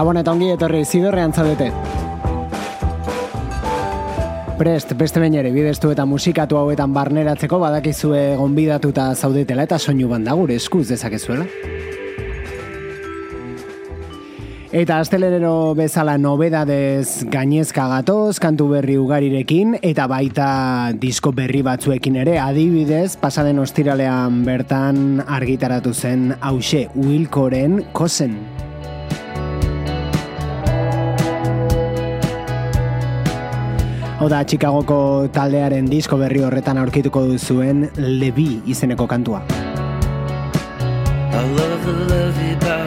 Gabon eta ongi etorri zidorrean zaudete. Prest, beste bain ere, bideztu eta musikatu hauetan barneratzeko badakizue gonbidatuta zaudetela eta soinu banda gure eskuz dezakezuela. Eta astelerero bezala nobedadez gainezka gatoz, kantu berri ugarirekin, eta baita disko berri batzuekin ere, adibidez, pasaden ostiralean bertan argitaratu zen hause Wilkoren kozen. Oda Chicagoko taldearen disko berri horretan aurkituko duzuen Levi izeneko kantua. I love the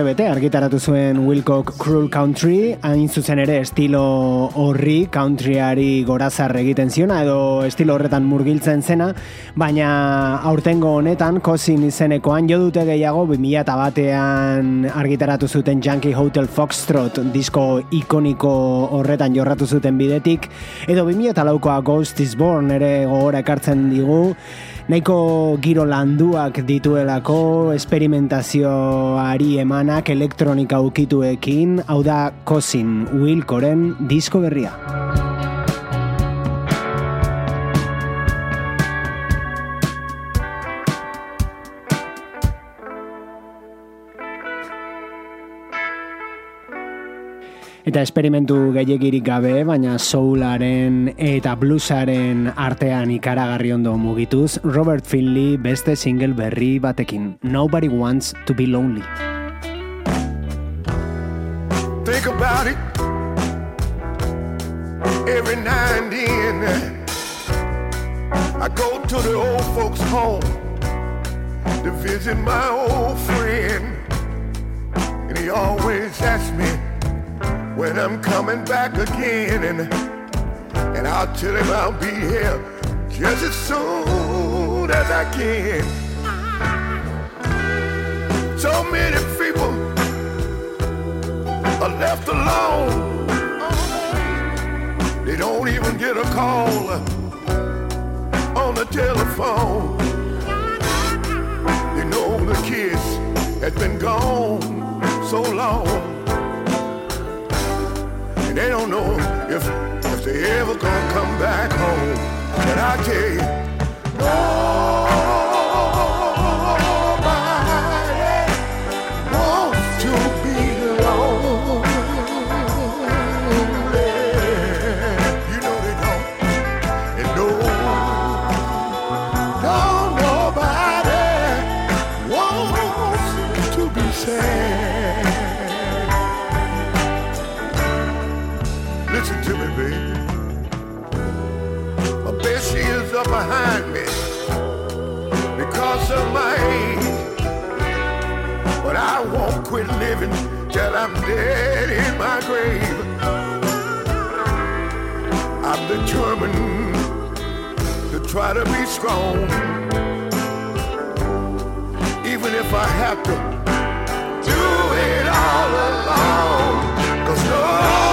Duela urte bete argitaratu zuen Wilcock Cruel Country, hain zuzen ere estilo horri countryari gorazar egiten ziona edo estilo horretan murgiltzen zena, baina aurtengo honetan kozin izenekoan jo dute gehiago 2000 batean argitaratu zuten Yankee Hotel Foxtrot disko ikoniko horretan jorratu zuten bidetik, edo 2000 laukoa Ghost is Born ere gogora ekartzen digu, nahiko giro landuak dituelako, esperimentazioari emanak elektronika ukituekin, hau da Kosin Wilkoren disko berria. Eta esperimentu gehiagirik gabe, baina soularen eta bluesaren artean ikaragarri ondo mugituz, Robert Finley beste single berri batekin, Nobody Wants to be Lonely. And then. I go to the old folks' home to visit my old friend, and he always asks me when I'm coming back again, and and I'll tell him I'll be here just as soon as I can. So many people are left alone. Don't even get a call on the telephone. They know the kids has been gone so long. And they don't know if if they ever gonna come back home. And I tell you, nobody Listen to me, baby. I bet she is up behind me because of my age. But I won't quit living till I'm dead in my grave. I'm determined to try to be strong. Even if I have to all alone. Cause nobody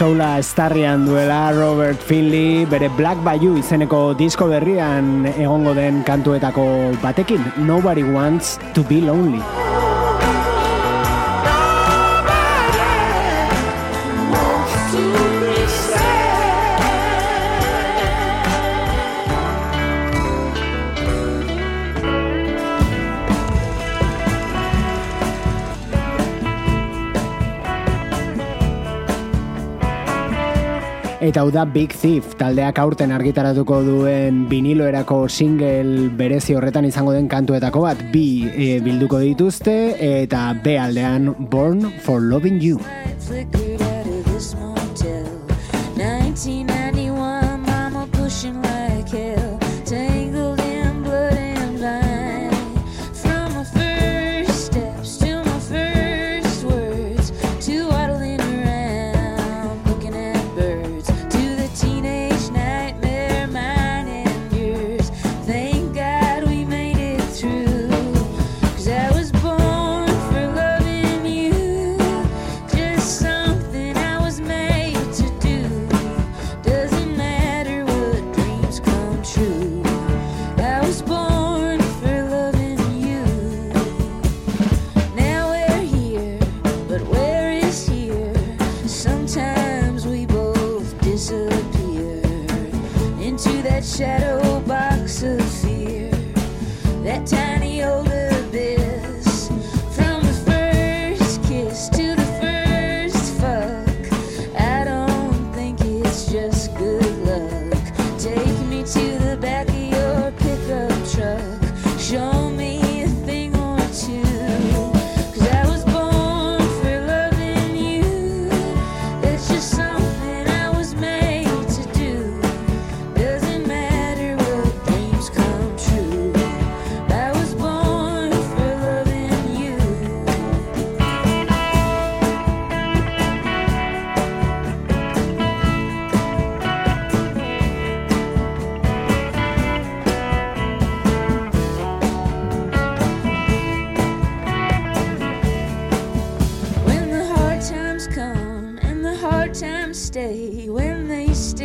Soula estarrian duela Robert Finley bere Black Bayou izeneko disko berrian egongo den kantuetako batekin Nobody Wants to be Lonely. Eta hau da Big Thief, taldeak aurten argitaratuko duen viniloerako single berezi horretan izango den kantuetako bat bi e, bilduko dituzte eta B aldean Born for Loving You.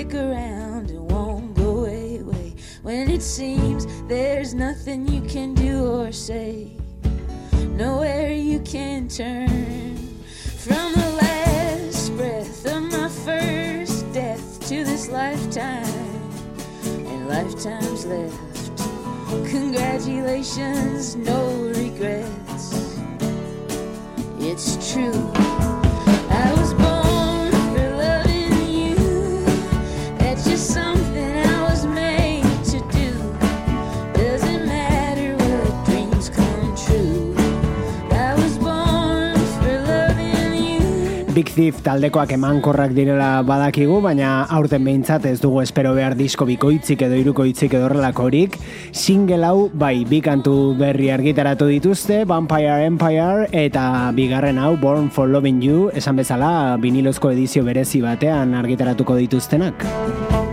Stick around and won't go away. When it seems there's nothing you can do or say, nowhere you can turn. From the last breath of my first death to this lifetime and lifetimes left. Congratulations, no regrets. It's true. Big Thief taldekoak emankorrak direla badakigu, baina aurten behintzat ez dugu espero behar disko bikoitzik edo irukoitzik edo horrelakorik. Single hau, bai, bi kantu berri argitaratu dituzte, Vampire Empire eta bigarren hau, Born for Loving You, esan bezala vinilozko edizio berezi batean argitaratuko dituztenak.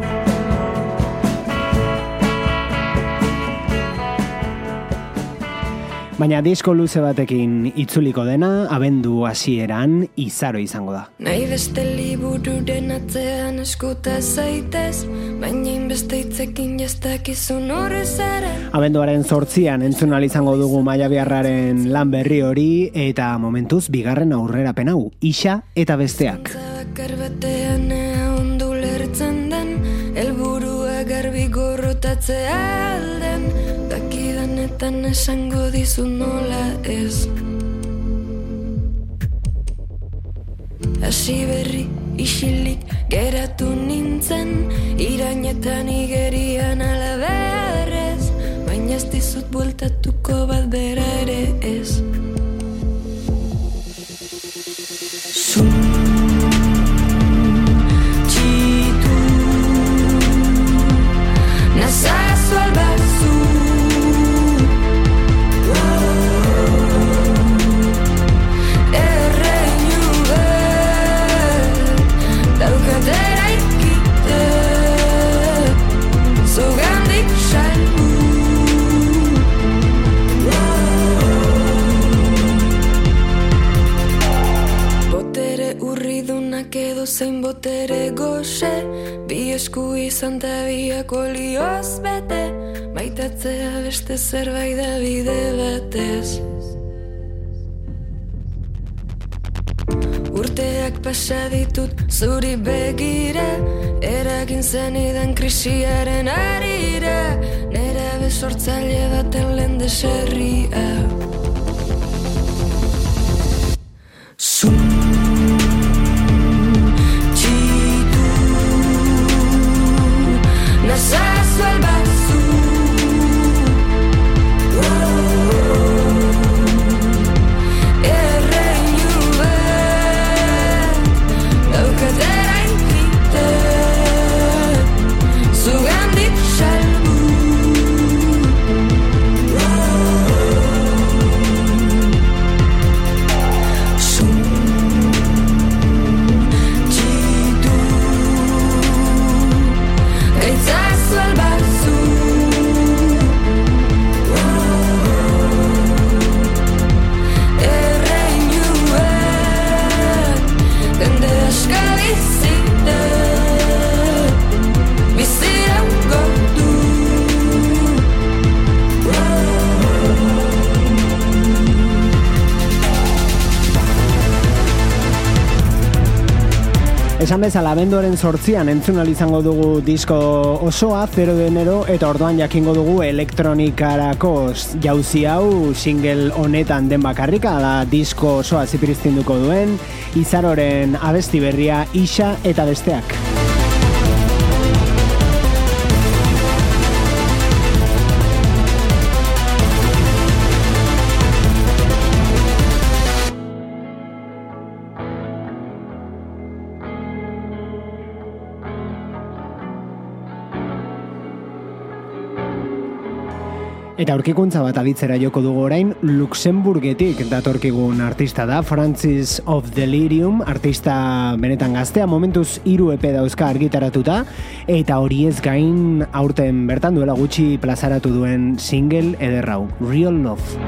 Baina disko luze batekin itzuliko dena, abendu hasieran izaro izango da. Nahi beste libururen atzean eskuta zaitez Baina inbeste hitzekin jastakizun horre zaren Abenduaren zortzian entzun izango dugu maia biharraren lan berri hori eta momentuz bigarren aurrera hau, isa eta besteak. Batean ea ondu lertzen den Elburua garbi gorrotatzea Dakidanetan esango dizu nola ez. Hasi berri isilik geratu nintzen Irainetan igerian alabearrez Baina ez dizut bueltatuko bat bera ere ez zein botere goxe Bi esku izan ta biak olioz bete. Maitatzea beste zerbait da bide batez. Urteak pasa ditut zuri begira. Eragin zenidan krisiaren arira Nera besortzaile baten lehen deserria Esan bezala, abenduaren sortzian entzun ahal izango dugu disko osoa, 0 de enero, eta orduan jakingo dugu elektronikarako jauzi hau single honetan den bakarrika, ala disko osoa zipiriztinduko duen, izaroren abesti berria isa eta besteak. Eta aurkikuntza bat aditzera joko dugu orain, Luxemburgetik datorkigun artista da, Francis of Delirium, artista benetan gaztea, momentuz hiru epe dauzka argitaratuta, eta horiez gain aurten bertan duela gutxi plazaratu duen single ederrau, Real Love.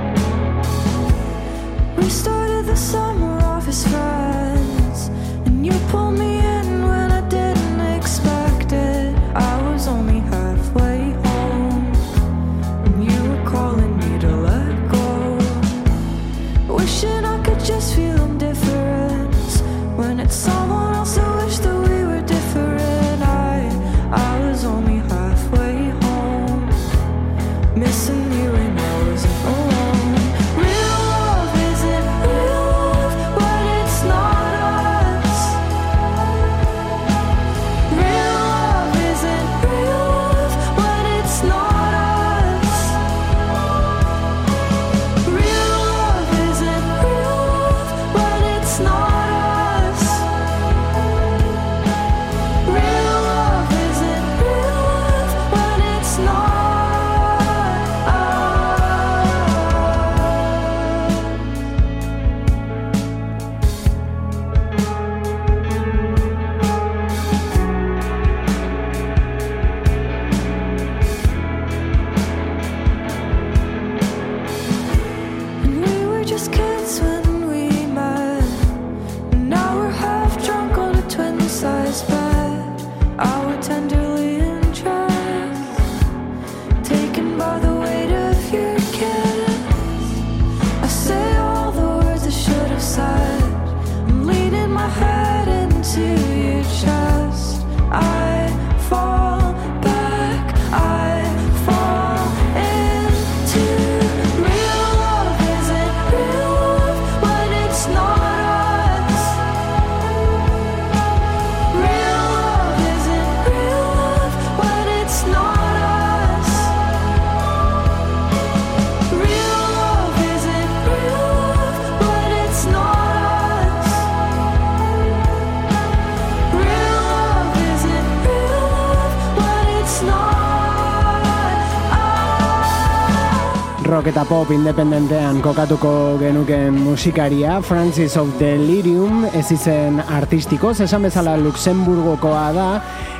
rock eta pop independentean kokatuko genuken musikaria Francis of Delirium ez izen artistiko, esan bezala Luxemburgokoa da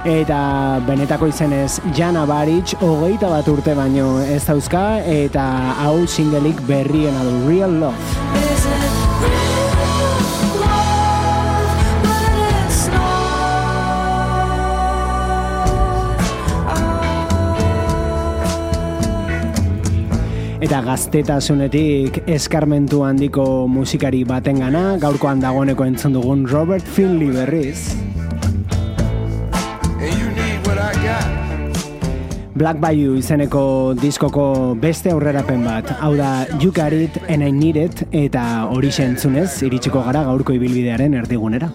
eta benetako izenez Jana Baric hogeita bat urte baino ez dauzka eta hau singelik berriena adu Real Love. eta gaztetasunetik eskarmentu handiko musikari batengana gaurkoan dagoeneko entzun dugun Robert Finley berriz. Black Bayou izeneko diskoko beste aurrerapen bat. Hau da, You Got It and I Need It eta hori entzunez iritsiko gara gaurko ibilbidearen erdigunera.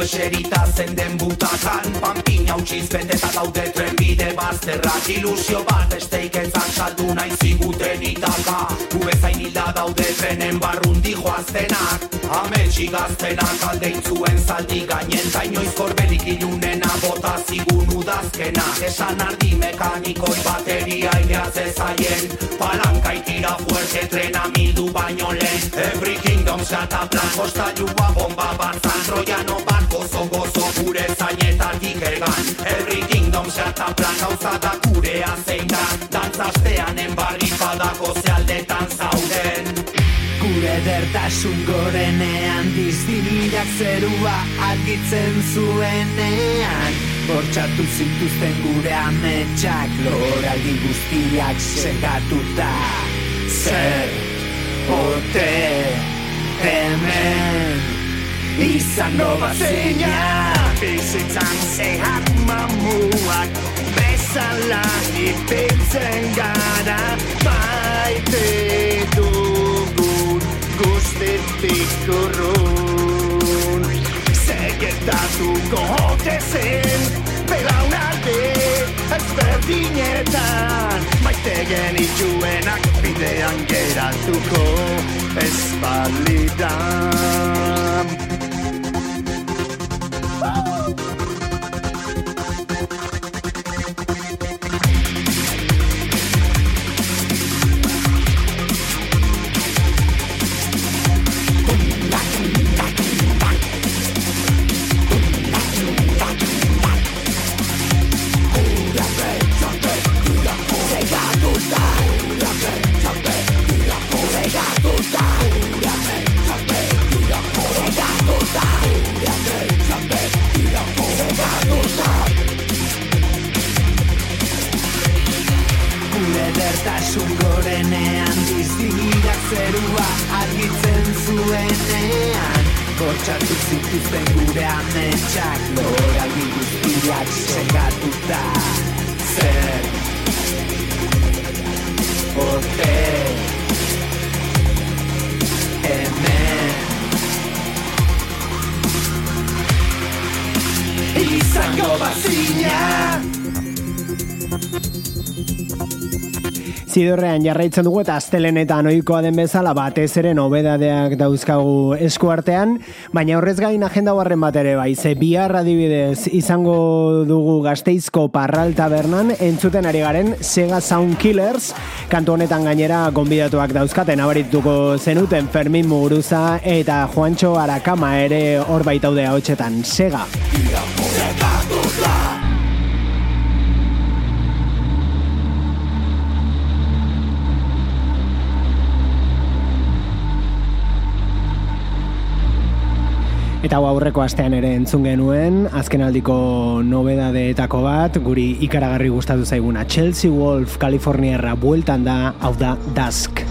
Oso eserita zen den butakan Pampina utxiz beteta daude trenbide bazterrak. Ilusio bat esteiketzak saldu nahi ziguten itaka. Ubezain hilda daude trenen barrundi joaztenak. Ametsi gaztenak aldeintzuen zaldi gainen Ta inoiz korbelik ilunena bota zigun udazkena Esan ardi mekanikoi bateria ineatze zaien Palanka itira fuerte trena mildu baino lehen. Every kingdom zata plan Kostailua bomba batzan Troiano da kurea zein da Dantzastean enbarri padako zealdetan zauden. Gure dertasun gorenean diztiniak zerua argitzen zuenean. Bortxatu zituzten gure ametsak loraldi guztiak segatuta Zer ote hemen izango bazeina Bizitzan zehar mamuak bezala ipintzen gara Maite dugun guztetik urrun Segetatuko ote zen belaunalde ezberdinetan. Maite genituenak bidean geratuko ez balidan gorenean diztiniak zerua argitzen zuenean. Bortxatu zituzten gure ametsak loraldi guztiak segatuta Zer? Ote? Hemen? Izango bazina Zidorrean jarraitzen dugu eta astelenetan ohikoa den bezala batez ere nobedadeak dauzkagu eskuartean, baina horrez gain agenda horren bat ere bai, ze bihar adibidez izango dugu gazteizko parral tabernan entzuten ari garen Sega Sound Killers, kantu honetan gainera gonbidatuak dauzkaten abarituko zenuten Fermin Muguruza eta Juancho Arakama ere hor baitaude hotxetan Sega. Eta hau aurreko astean ere entzun genuen, azkenaldiko nobedadeetako bat, guri ikaragarri gustatu zaiguna Chelsea Wolf Kaliforniarra bueltan da, hau da Dusk.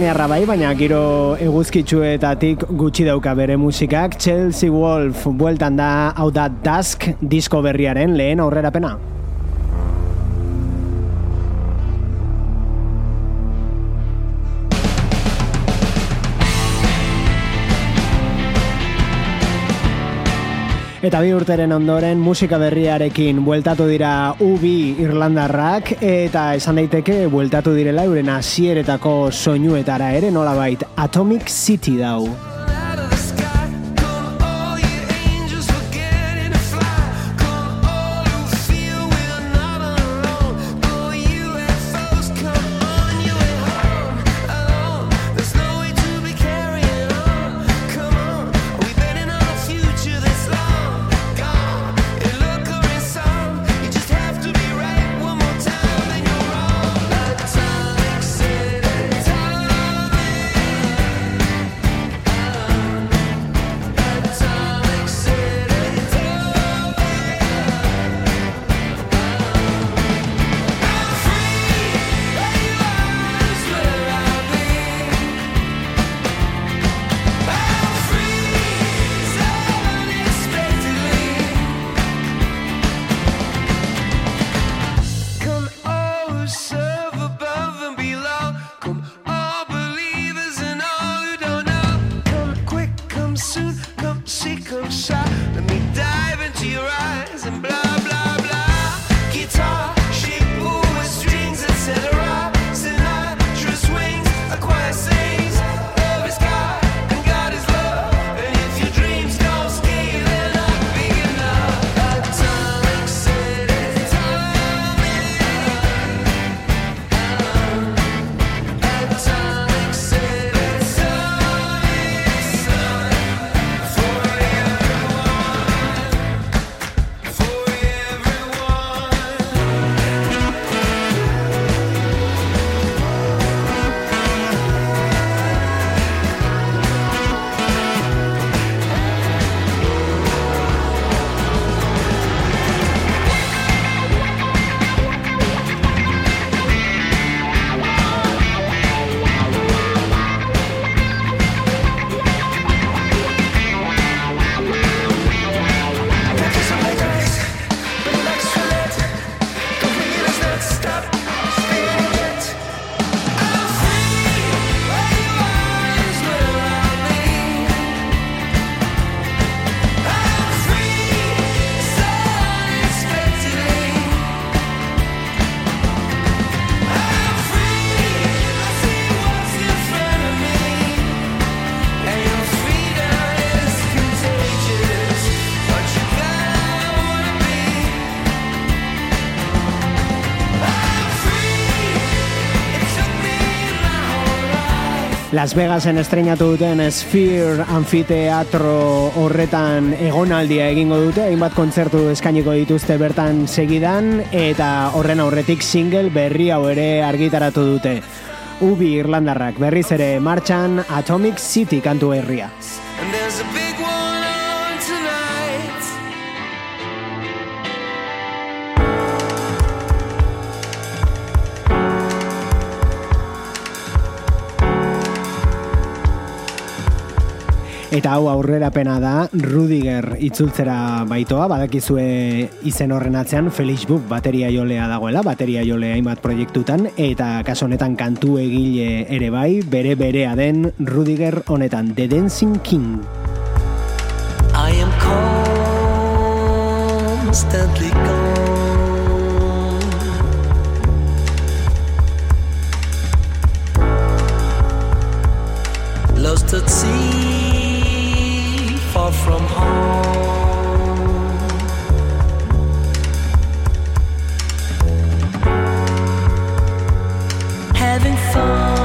Kaliforniarra bai, baina giro eguzkitsuetatik gutxi dauka bere musikak. Chelsea Wolf bueltan da hau da Dusk disko berriaren lehen aurrerapena. Eta bi urteren ondoren musika berriarekin bueltatu dira ubi Irlandarrak eta esan daiteke bueltatu direla euren hasieretako soinuetara ere nolabait Atomic City dau. Las Vegasen estrenatu duten Sphere Anfiteatro horretan egonaldia egingo dute, hainbat kontzertu eskainiko dituzte bertan segidan, eta horren aurretik single berri hau ere argitaratu dute. Ubi Irlandarrak berriz ere martxan Atomic City kantu herria. Eta hau aurrerapena da Rudiger itzultzera baitoa, badakizue izen horren atzean Felix Book bateria jolea dagoela, bateria jolea hainbat proiektutan, eta kaso honetan kantu egile ere bai, bere berea den Rudiger honetan, The Dancing King. I am constantly gone. Lost at sea, from home. Having fun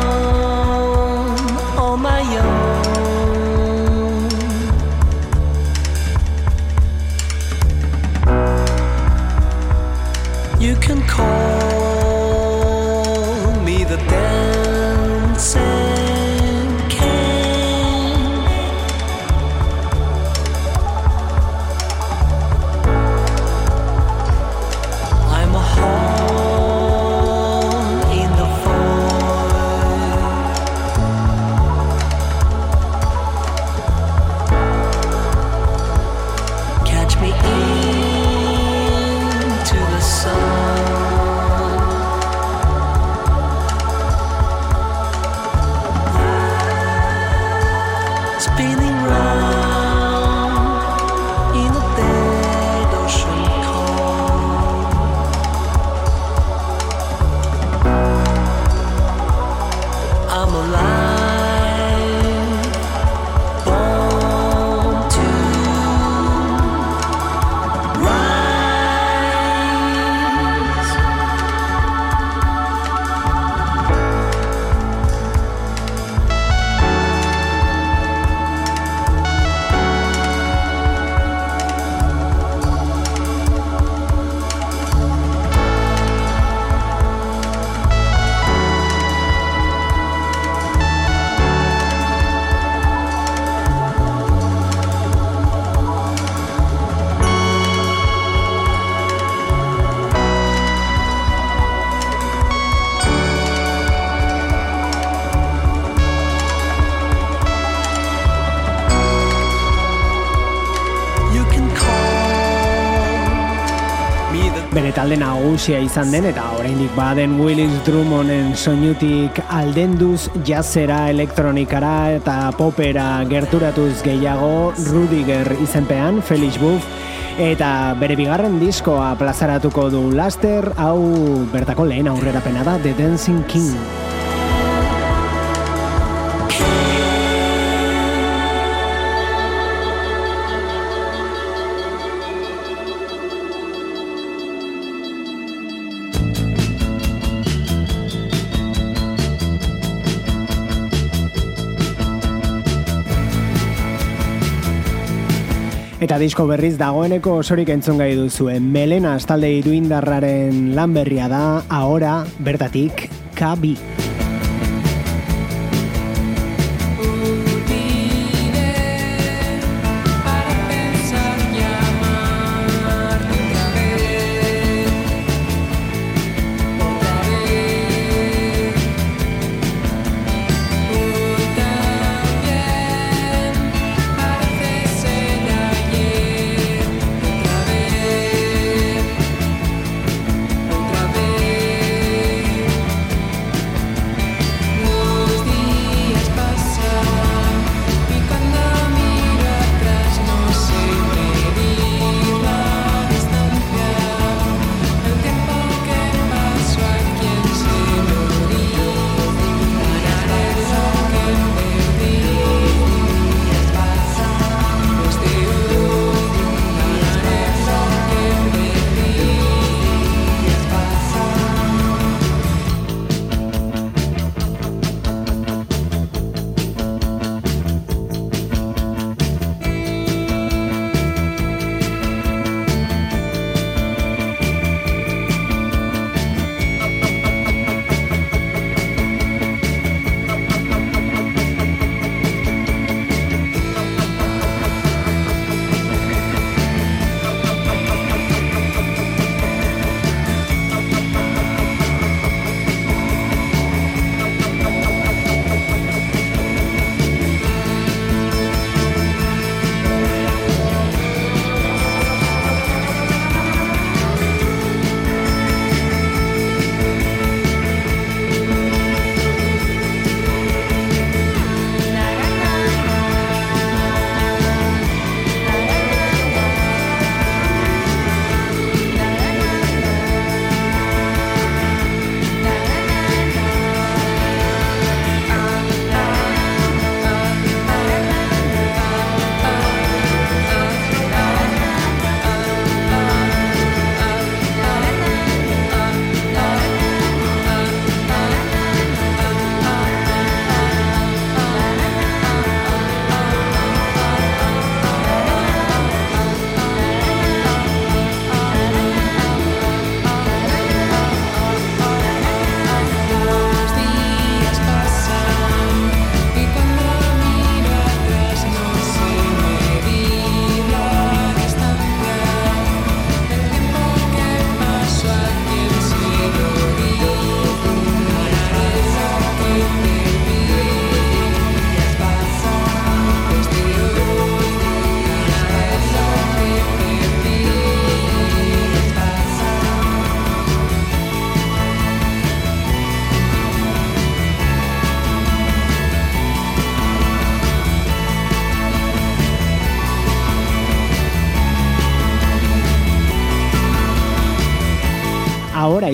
nagusia izan den eta oraindik baden Willis Drummonden soinutik aldenduz jazera, elektronikara eta popera gerturatuz gehiago Rudiger izenpean, Felix Buff, eta bere bigarren diskoa plazaratuko du laster, hau bertako lehen aurrerapena da, The Dancing King. Eta disko berriz dagoeneko osorik entzun gai duzue. Melena talde iruindarraren lan berria da, ahora bertatik kabi.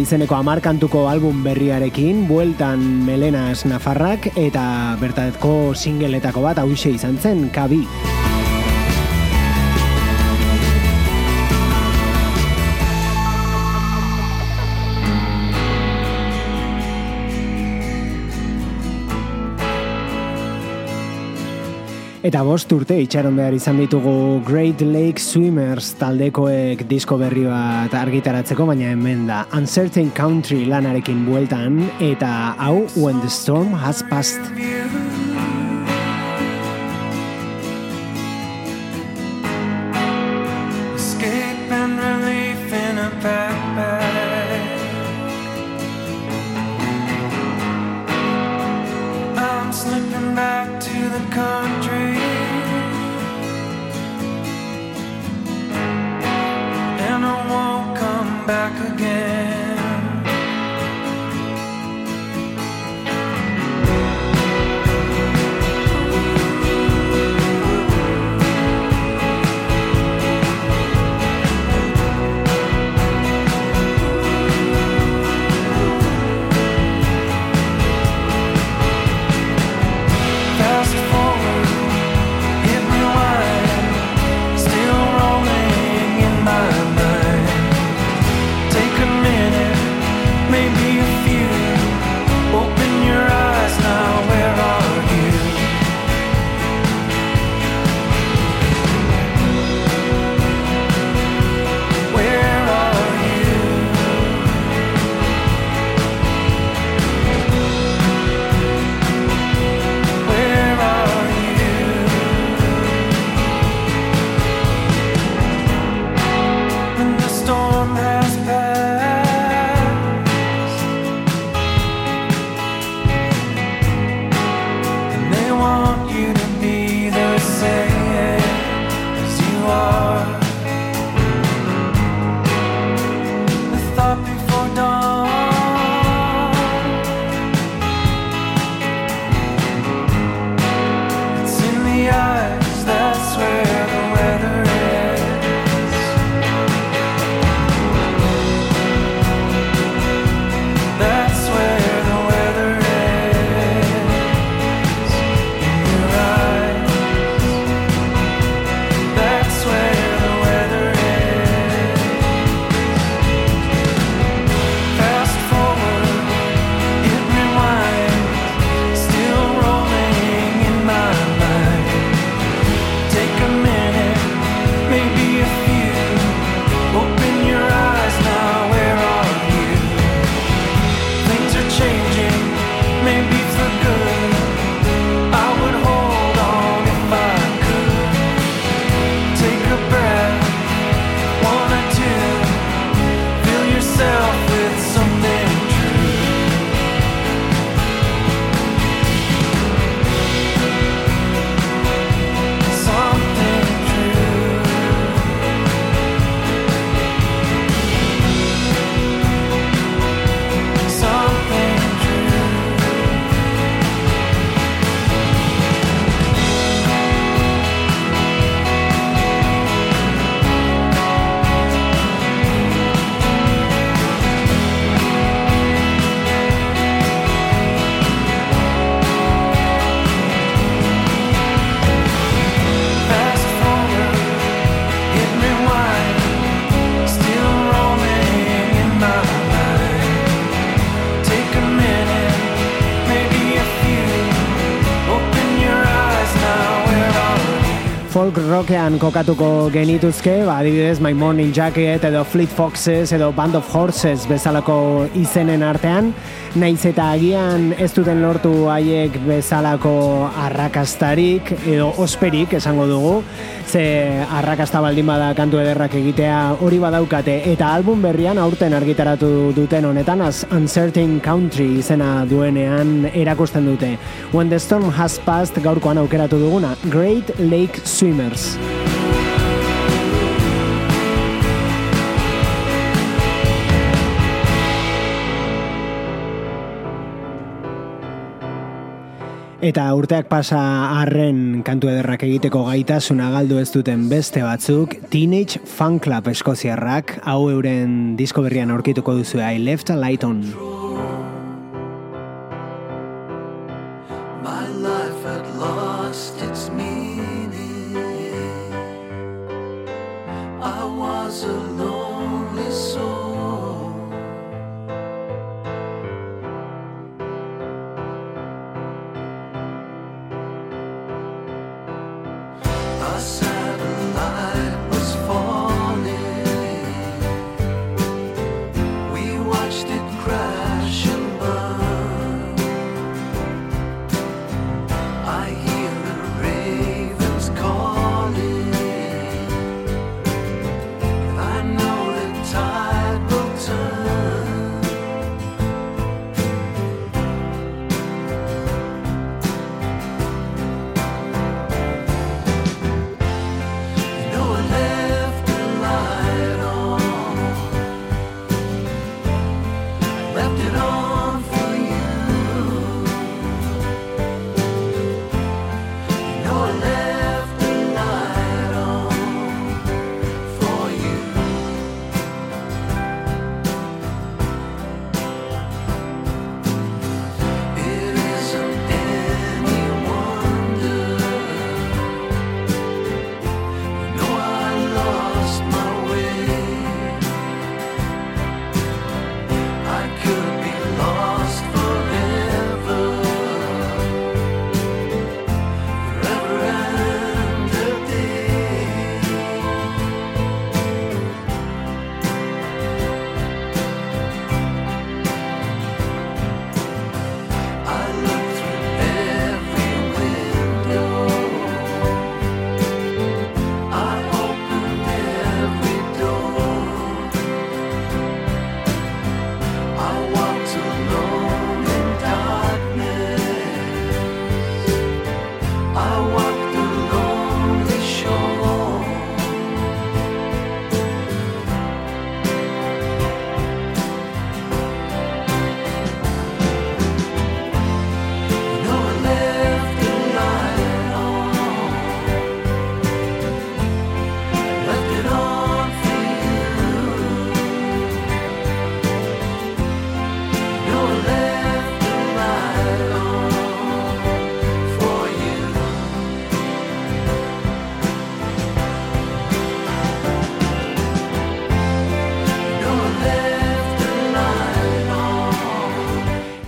Izeneko amarkantuko album berriarekin, bueltan Melenas Nafarrak eta bertateko singeletako bat hause izan zen, Kabi. Eta bost urte itxaron behar izan ditugu Great Lake Swimmers taldekoek disko berri bat argitaratzeko, baina hemen da Uncertain Country lanarekin bueltan, eta hau When the Storm Has Passed. Folk rockean kokatuko genituzke, ba, adibidez My Morning Jacket edo Fleet Foxes edo Band of Horses bezalako izenen artean, naiz eta agian ez duten lortu haiek bezalako arrakastarik edo osperik esango dugu, ze arrakasta baldin bada kantu ederrak egitea hori badaukate. Eta album berrian aurten argitaratu duten honetan az Uncertain Country izena duenean erakusten dute. When the Storm Has Passed gaurkoan aukeratu duguna, Great Lake Dreamers. Eta urteak pasa arren kantu ederrak egiteko gaitasuna galdu ez duten beste batzuk, Teenage Fan Club eskoziarrak, hau euren disko berrian aurkituko duzu I Left a Light On.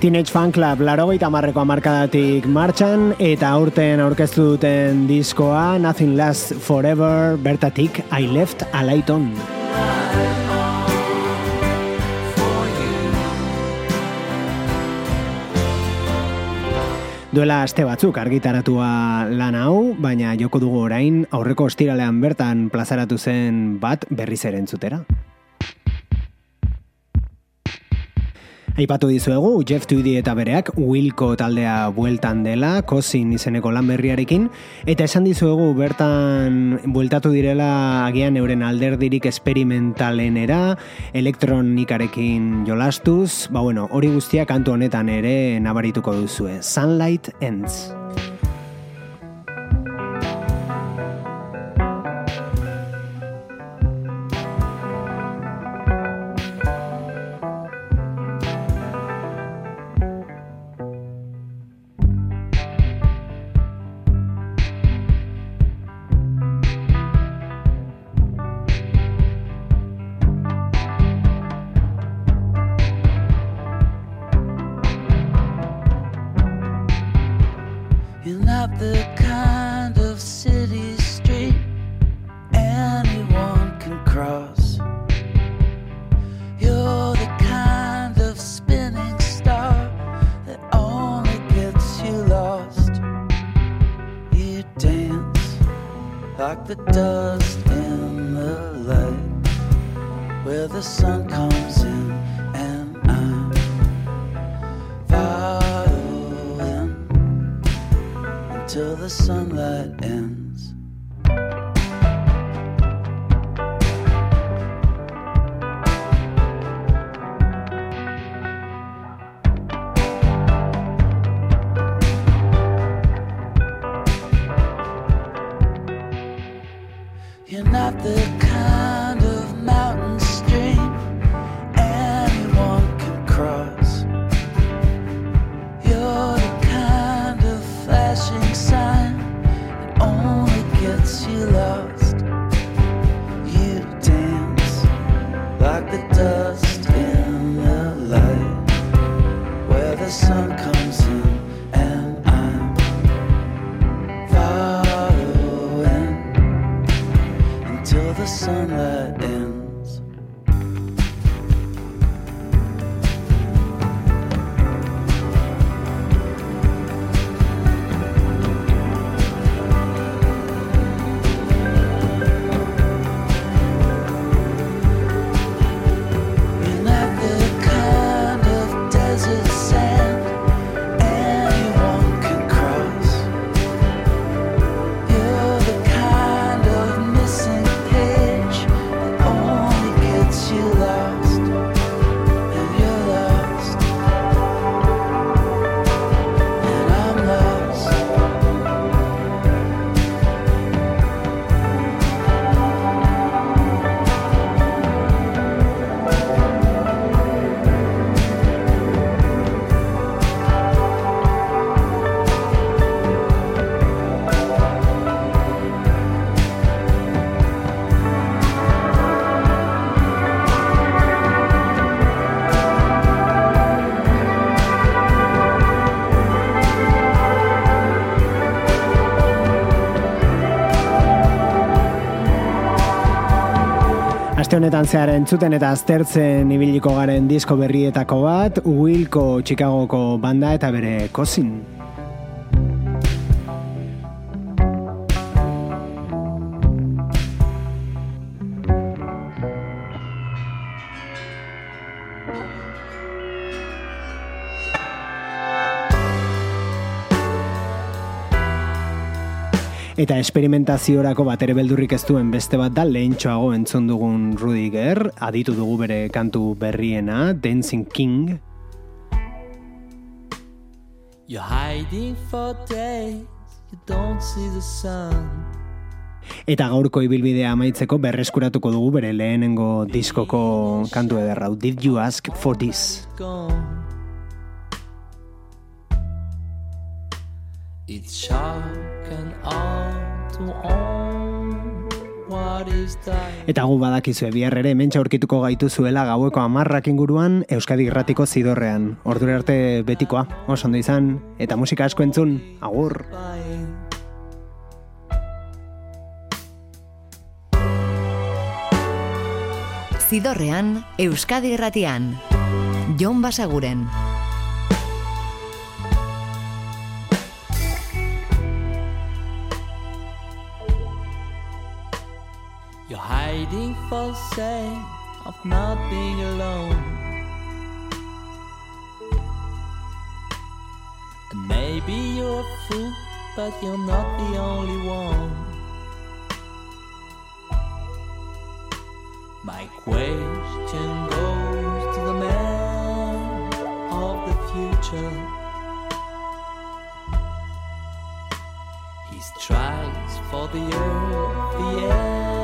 Teenage Fan Club larogeita marreko amarkadatik martxan eta aurten aurkeztu duten diskoa Nothing Lasts Forever bertatik I Left a Light On. Duela aste batzuk argitaratua lan hau, baina joko dugu orain aurreko ostiralean bertan plazaratu zen bat berriz ere entzutera. Aipatu dizuegu, Jeff Tweedy eta bereak Wilco taldea bueltan dela, Kozin izeneko lan berriarekin, eta esan dizuegu bertan bueltatu direla agian euren alderdirik esperimentalenera, elektronikarekin jolastuz, ba bueno, hori guztia kantu honetan ere nabarituko duzue. Sunlight Ends. the dust in the light where the sun honetan zehar entzuten eta aztertzen ibiliko garen disko berrietako bat, Wilco Chicagoko banda eta bere kozin. Eta esperimentaziorako bat ere beldurrik ez duen beste bat da lehentxoago entzun dugun Rudiger, aditu dugu bere kantu berriena, Dancing King, You're hiding for days, you don't see the sun. Eta gaurko ibilbidea amaitzeko berreskuratuko dugu bere lehenengo diskoko kantu ederra. Did you ask for this? It's shock and awe Eta gu badakizue bihar ere hementsa aurkituko gaitu zuela gaueko amarrak inguruan Euskadi Irratiko zidorrean. Ordura arte betikoa, oso ondo izan, eta musika asko entzun, agur! Zidorrean, Euskadi Irratian. Jon Basaguren. Hiding for sake of not being alone. And maybe you're a fool, but you're not the only one. My question goes to the man of the future. He strives for the earth, the air,